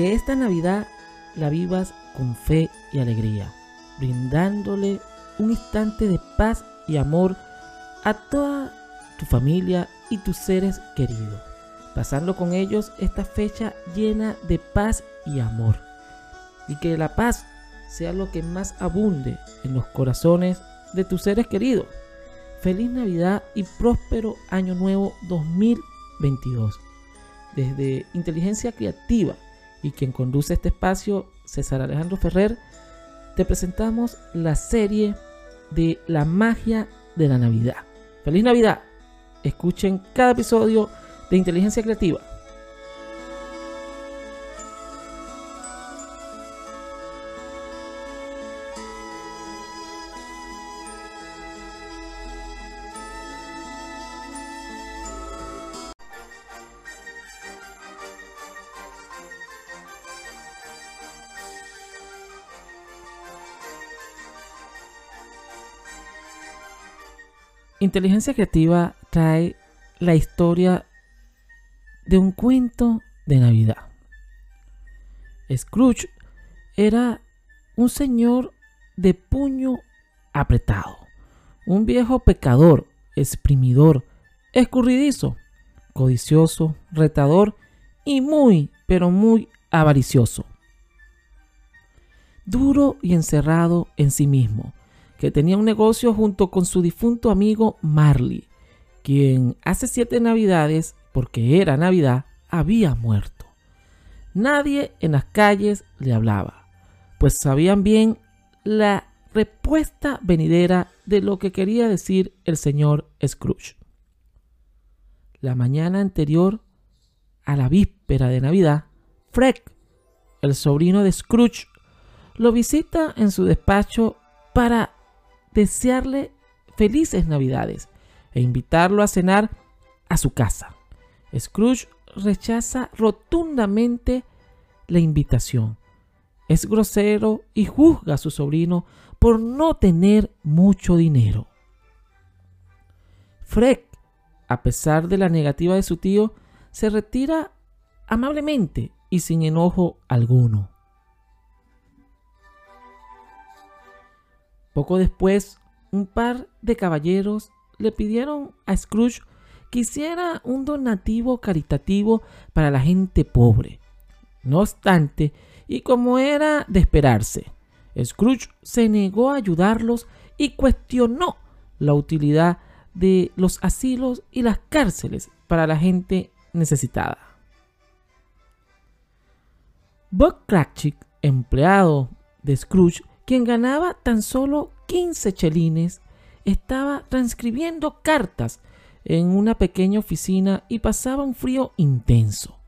Que esta Navidad la vivas con fe y alegría, brindándole un instante de paz y amor a toda tu familia y tus seres queridos, pasando con ellos esta fecha llena de paz y amor. Y que la paz sea lo que más abunde en los corazones de tus seres queridos. Feliz Navidad y próspero Año Nuevo 2022. Desde Inteligencia Creativa y quien conduce este espacio, César Alejandro Ferrer, te presentamos la serie de la magia de la Navidad. Feliz Navidad. Escuchen cada episodio de Inteligencia Creativa Inteligencia Creativa trae la historia de un cuento de Navidad. Scrooge era un señor de puño apretado, un viejo pecador, exprimidor, escurridizo, codicioso, retador y muy, pero muy avaricioso. Duro y encerrado en sí mismo, que tenía un negocio junto con su difunto amigo Marley, quien hace siete navidades, porque era Navidad, había muerto. Nadie en las calles le hablaba, pues sabían bien la respuesta venidera de lo que quería decir el señor Scrooge. La mañana anterior a la víspera de Navidad, Fred, el sobrino de Scrooge, lo visita en su despacho para desearle felices navidades e invitarlo a cenar a su casa. Scrooge rechaza rotundamente la invitación. Es grosero y juzga a su sobrino por no tener mucho dinero. Fred, a pesar de la negativa de su tío, se retira amablemente y sin enojo alguno. Poco después, un par de caballeros le pidieron a Scrooge que hiciera un donativo caritativo para la gente pobre. No obstante, y como era de esperarse, Scrooge se negó a ayudarlos y cuestionó la utilidad de los asilos y las cárceles para la gente necesitada. Bob Cratchit, empleado de Scrooge, quien ganaba tan solo 15 chelines, estaba transcribiendo cartas en una pequeña oficina y pasaba un frío intenso.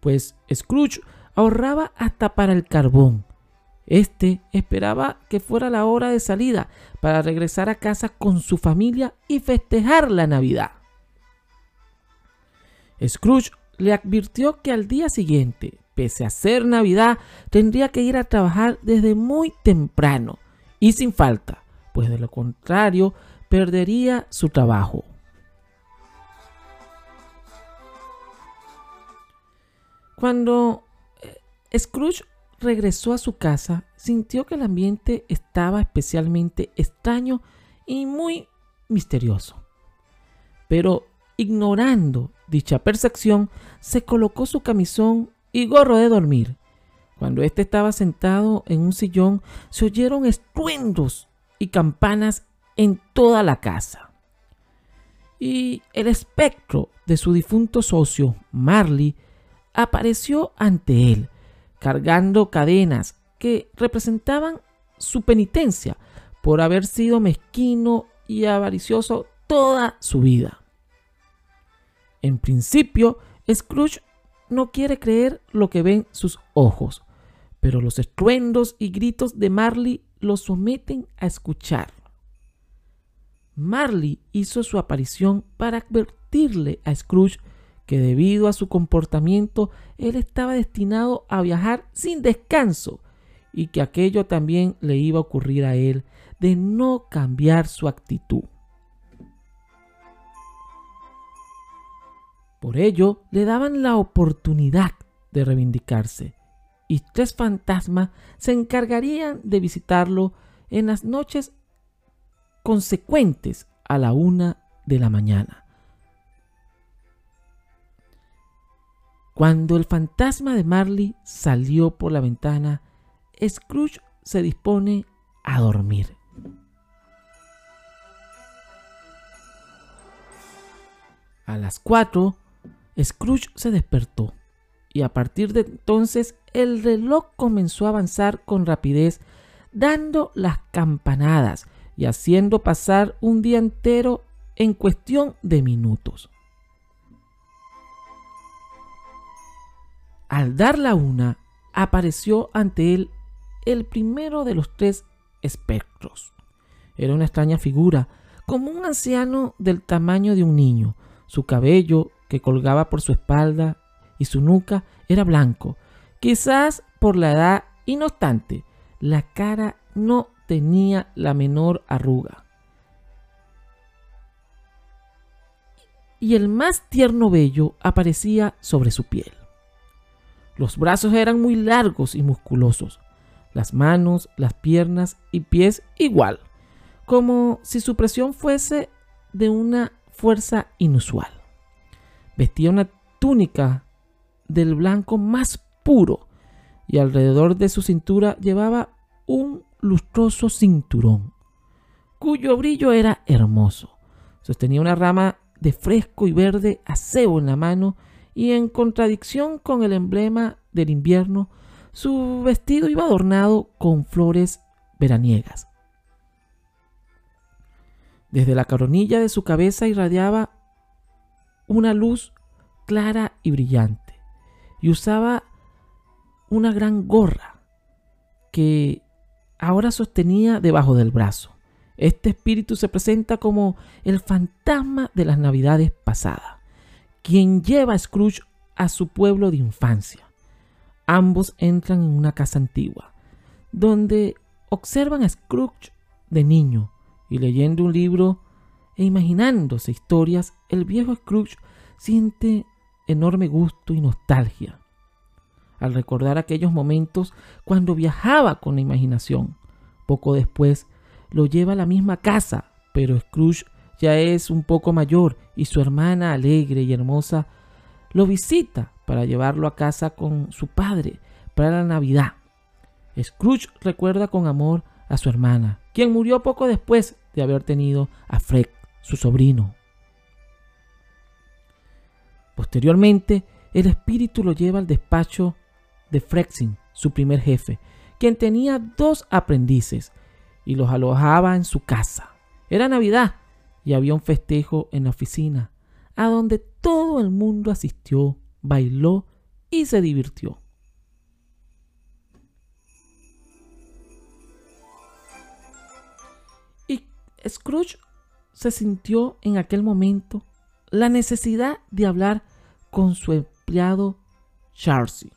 Pues Scrooge ahorraba hasta para el carbón. Este esperaba que fuera la hora de salida para regresar a casa con su familia y festejar la Navidad. Scrooge le advirtió que al día siguiente, pese a ser Navidad, tendría que ir a trabajar desde muy temprano y sin falta, pues de lo contrario perdería su trabajo. Cuando eh, Scrooge regresó a su casa, sintió que el ambiente estaba especialmente extraño y muy misterioso. Pero ignorando dicha percepción, se colocó su camisón y gorro de dormir. Cuando éste estaba sentado en un sillón, se oyeron estruendos y campanas en toda la casa. Y el espectro de su difunto socio, Marley, apareció ante él, cargando cadenas que representaban su penitencia por haber sido mezquino y avaricioso toda su vida. En principio, Scrooge no quiere creer lo que ven sus ojos, pero los estruendos y gritos de Marley lo someten a escuchar. Marley hizo su aparición para advertirle a Scrooge que debido a su comportamiento él estaba destinado a viajar sin descanso y que aquello también le iba a ocurrir a él de no cambiar su actitud. Por ello, le daban la oportunidad de reivindicarse. y tres fantasmas se encargarían de visitarlo en las noches consecuentes a la una de la mañana. Cuando el fantasma de Marley salió por la ventana, Scrooge se dispone a dormir. A las cuatro, Scrooge se despertó y a partir de entonces el reloj comenzó a avanzar con rapidez, dando las campanadas y haciendo pasar un día entero en cuestión de minutos. Al dar la una, apareció ante él el primero de los tres espectros. Era una extraña figura, como un anciano del tamaño de un niño, su cabello, que colgaba por su espalda, y su nuca era blanco, quizás por la edad, y no obstante, la cara no tenía la menor arruga. Y el más tierno vello aparecía sobre su piel. Los brazos eran muy largos y musculosos, las manos, las piernas y pies igual, como si su presión fuese de una fuerza inusual. Vestía una túnica del blanco más puro y alrededor de su cintura llevaba un lustroso cinturón, cuyo brillo era hermoso. Sostenía una rama de fresco y verde acebo en la mano y en contradicción con el emblema del invierno, su vestido iba adornado con flores veraniegas. Desde la coronilla de su cabeza irradiaba una luz clara y brillante, y usaba una gran gorra que ahora sostenía debajo del brazo. Este espíritu se presenta como el fantasma de las navidades pasadas, quien lleva a Scrooge a su pueblo de infancia. Ambos entran en una casa antigua, donde observan a Scrooge de niño y leyendo un libro e imaginándose historias, el viejo Scrooge siente enorme gusto y nostalgia al recordar aquellos momentos cuando viajaba con la imaginación. Poco después lo lleva a la misma casa, pero Scrooge ya es un poco mayor y su hermana alegre y hermosa lo visita para llevarlo a casa con su padre para la Navidad. Scrooge recuerda con amor a su hermana, quien murió poco después de haber tenido a Fred su sobrino. Posteriormente, el espíritu lo lleva al despacho de Frexin, su primer jefe, quien tenía dos aprendices y los alojaba en su casa. Era Navidad y había un festejo en la oficina, a donde todo el mundo asistió, bailó y se divirtió. Y Scrooge se sintió en aquel momento la necesidad de hablar con su empleado Charcy.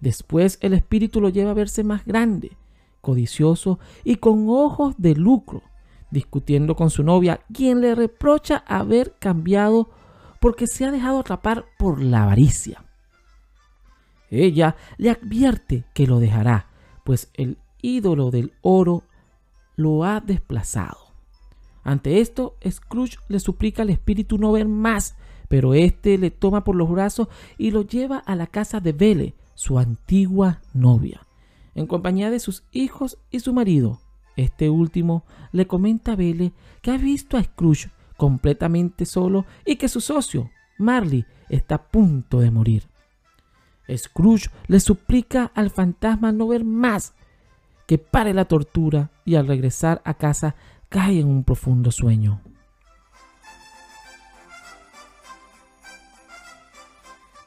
Después el espíritu lo lleva a verse más grande, codicioso y con ojos de lucro, discutiendo con su novia, quien le reprocha haber cambiado porque se ha dejado atrapar por la avaricia. Ella le advierte que lo dejará, pues el ídolo del oro lo ha desplazado. Ante esto, Scrooge le suplica al espíritu no ver más, pero éste le toma por los brazos y lo lleva a la casa de Vele, su antigua novia, en compañía de sus hijos y su marido. Este último le comenta a Vele que ha visto a Scrooge completamente solo y que su socio, Marley, está a punto de morir. Scrooge le suplica al fantasma no ver más, que pare la tortura y al regresar a casa cae en un profundo sueño.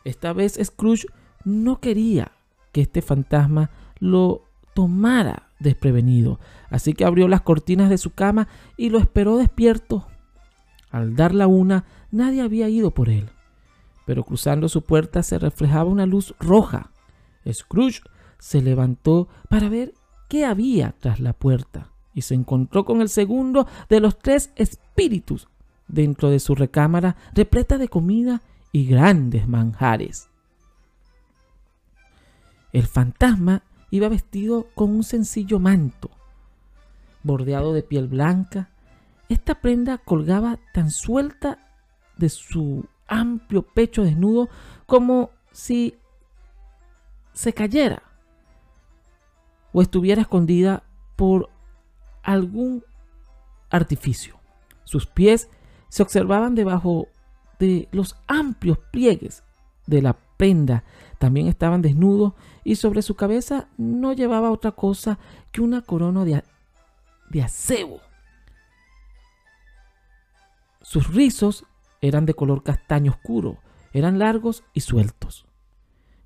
Esta vez Scrooge no quería que este fantasma lo tomara desprevenido, así que abrió las cortinas de su cama y lo esperó despierto. Al dar la una, nadie había ido por él, pero cruzando su puerta se reflejaba una luz roja. Scrooge se levantó para ver qué había tras la puerta y se encontró con el segundo de los tres espíritus dentro de su recámara repleta de comida y grandes manjares. El fantasma iba vestido con un sencillo manto, bordeado de piel blanca. Esta prenda colgaba tan suelta de su amplio pecho desnudo como si se cayera o estuviera escondida por algún artificio. Sus pies se observaban debajo de los amplios pliegues de la prenda. También estaban desnudos y sobre su cabeza no llevaba otra cosa que una corona de, de acebo. Sus rizos eran de color castaño oscuro, eran largos y sueltos,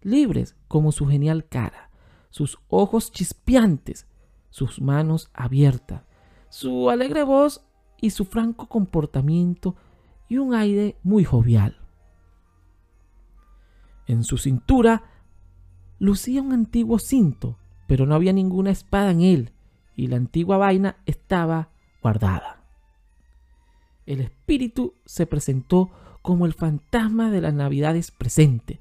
libres como su genial cara, sus ojos chispeantes, sus manos abiertas, su alegre voz y su franco comportamiento y un aire muy jovial. En su cintura lucía un antiguo cinto, pero no había ninguna espada en él, y la antigua vaina estaba guardada. El espíritu se presentó como el fantasma de las navidades presente,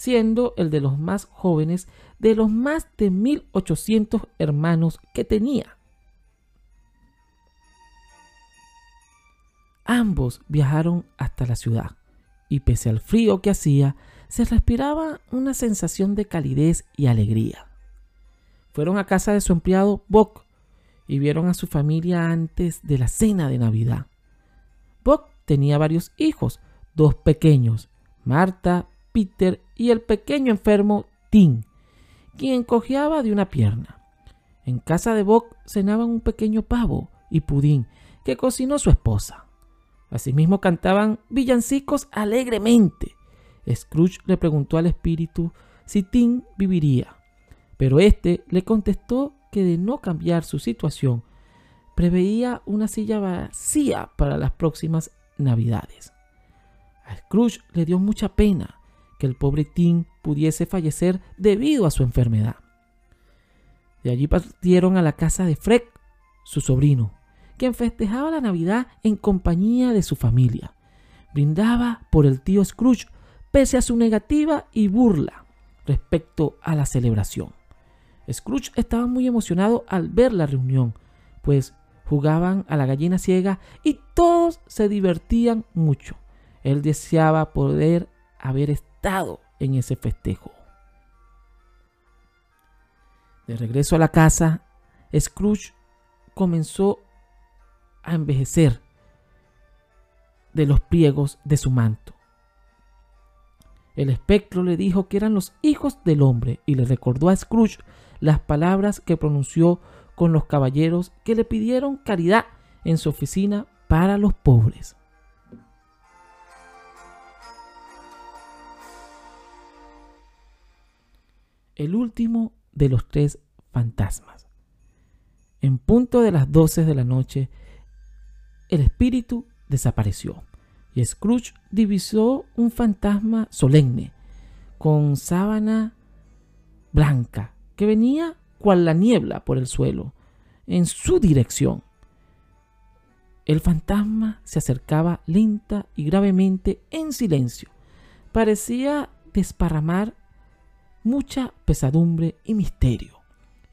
siendo el de los más jóvenes de los más de 1800 hermanos que tenía. Ambos viajaron hasta la ciudad y pese al frío que hacía, se respiraba una sensación de calidez y alegría. Fueron a casa de su empleado Bock y vieron a su familia antes de la cena de Navidad. Bock tenía varios hijos, dos pequeños, Marta, Peter y el pequeño enfermo Tim, quien cojeaba de una pierna. En casa de Bock cenaban un pequeño pavo y pudín que cocinó su esposa. Asimismo cantaban villancicos alegremente Scrooge le preguntó al espíritu si Tim viviría, pero éste le contestó que de no cambiar su situación, preveía una silla vacía para las próximas navidades. A Scrooge le dio mucha pena que el pobre Tim pudiese fallecer debido a su enfermedad. De allí partieron a la casa de Fred, su sobrino, quien festejaba la Navidad en compañía de su familia. Brindaba por el tío Scrooge pese a su negativa y burla respecto a la celebración. Scrooge estaba muy emocionado al ver la reunión, pues jugaban a la gallina ciega y todos se divertían mucho. Él deseaba poder haber estado en ese festejo. De regreso a la casa, Scrooge comenzó a envejecer de los pliegos de su manto. El espectro le dijo que eran los hijos del hombre y le recordó a Scrooge las palabras que pronunció con los caballeros que le pidieron caridad en su oficina para los pobres. El último de los tres fantasmas. En punto de las doce de la noche, el espíritu desapareció y Scrooge divisó un fantasma solemne, con sábana blanca, que venía cual la niebla por el suelo, en su dirección. El fantasma se acercaba lenta y gravemente en silencio. Parecía desparramar mucha pesadumbre y misterio.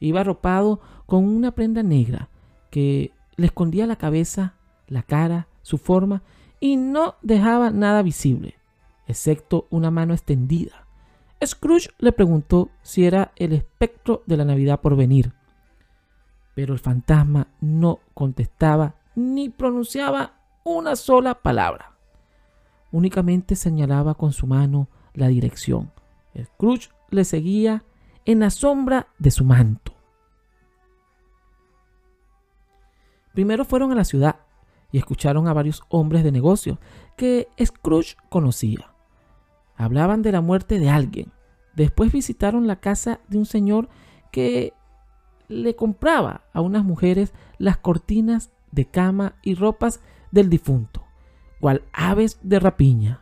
Iba arropado con una prenda negra que le escondía la cabeza, la cara, su forma y no dejaba nada visible, excepto una mano extendida. Scrooge le preguntó si era el espectro de la Navidad por venir, pero el fantasma no contestaba ni pronunciaba una sola palabra. Únicamente señalaba con su mano la dirección. Scrooge le seguía en la sombra de su manto. Primero fueron a la ciudad y escucharon a varios hombres de negocios que Scrooge conocía. Hablaban de la muerte de alguien. Después visitaron la casa de un señor que le compraba a unas mujeres las cortinas de cama y ropas del difunto, cual aves de rapiña.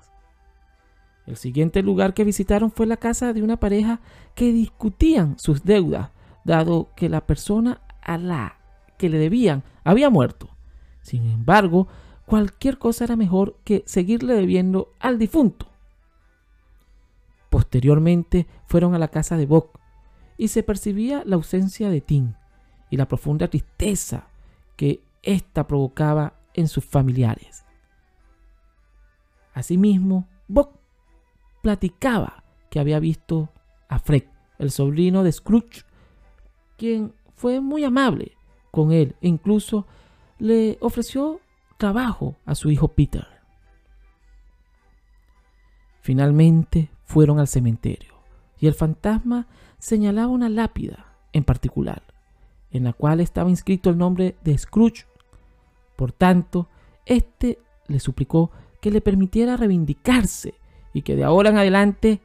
El siguiente lugar que visitaron fue la casa de una pareja que discutían sus deudas, dado que la persona a la que le debían había muerto. Sin embargo, cualquier cosa era mejor que seguirle debiendo al difunto. Posteriormente fueron a la casa de Bock y se percibía la ausencia de Tim y la profunda tristeza que ésta provocaba en sus familiares. Asimismo, Bob platicaba que había visto a Fred, el sobrino de Scrooge, quien fue muy amable con él e incluso le ofreció trabajo a su hijo Peter. Finalmente fueron al cementerio y el fantasma señalaba una lápida en particular, en la cual estaba inscrito el nombre de Scrooge. Por tanto, éste le suplicó que le permitiera reivindicarse y que de ahora en adelante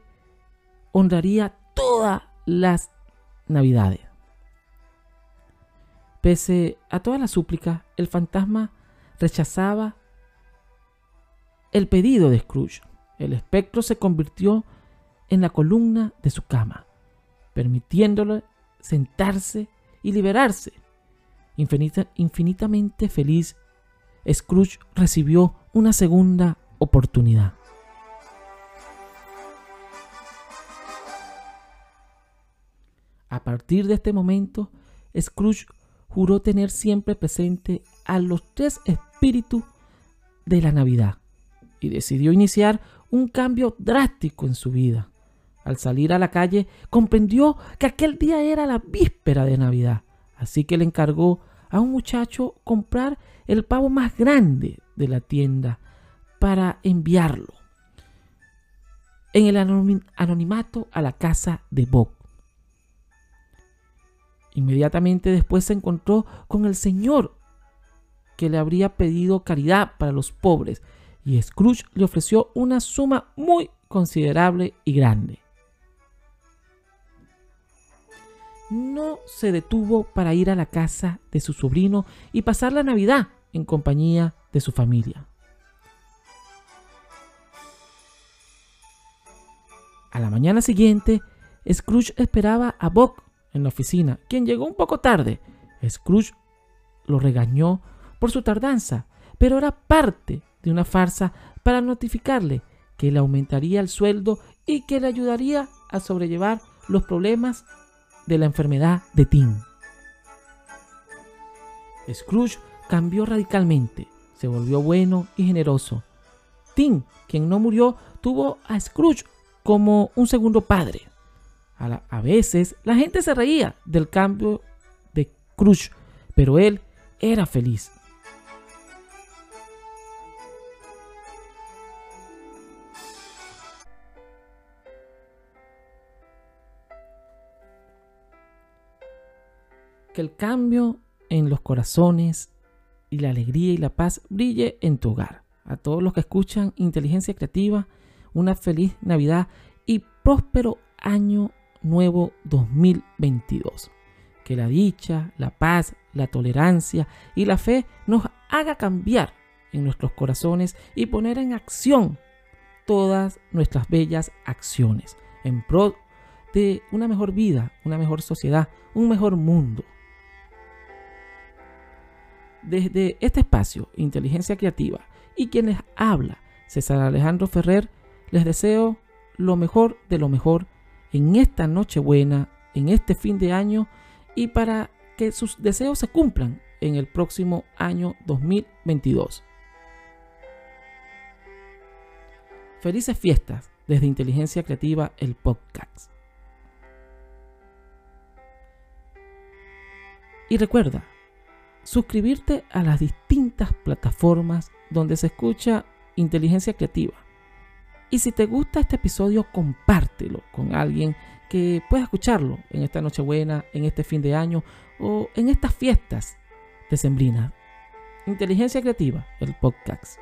honraría todas las navidades. Pese a toda la súplica, el fantasma rechazaba el pedido de Scrooge. El espectro se convirtió en la columna de su cama, permitiéndole sentarse y liberarse. infinitamente feliz, Scrooge recibió una segunda oportunidad. A partir de este momento, Scrooge juró tener siempre presente a los tres espíritus de la Navidad y decidió iniciar un cambio drástico en su vida. Al salir a la calle comprendió que aquel día era la víspera de Navidad, así que le encargó a un muchacho comprar el pavo más grande de la tienda para enviarlo en el anonimato a la casa de Bob. Inmediatamente después se encontró con el Señor que le habría pedido caridad para los pobres y Scrooge le ofreció una suma muy considerable y grande. No se detuvo para ir a la casa de su sobrino y pasar la Navidad en compañía de su familia. A la mañana siguiente, Scrooge esperaba a Bob en la oficina, quien llegó un poco tarde. Scrooge lo regañó por su tardanza, pero era parte de una farsa para notificarle que le aumentaría el sueldo y que le ayudaría a sobrellevar los problemas de la enfermedad de Tim. Scrooge cambió radicalmente, se volvió bueno y generoso. Tim, quien no murió, tuvo a Scrooge como un segundo padre. A, veces la gente se reía del cambio de Scrooge, pero él era feliz. Que el cambio en los corazones y la alegría y la paz brille en tu hogar. A todos los que escuchan Inteligencia Creativa, una feliz Navidad y próspero año nuevo 2022. Que la dicha, la paz, la tolerancia y la fe nos haga cambiar en nuestros corazones y poner en acción todas nuestras bellas acciones en pro de una mejor vida, una mejor sociedad, un mejor mundo. Desde este espacio, Inteligencia Creativa, y quienes habla, César Alejandro Ferrer, les deseo lo mejor de lo mejor en esta Nochebuena, en este fin de año y para que sus deseos se cumplan en el próximo año 2022. Felices fiestas desde Inteligencia Creativa, el podcast. Y recuerda, suscribirte a las distintas plataformas donde se escucha inteligencia creativa. Y si te gusta este episodio, compártelo con alguien que pueda escucharlo en esta Nochebuena, en este fin de año o en estas fiestas decembrinas. Inteligencia creativa, el podcast.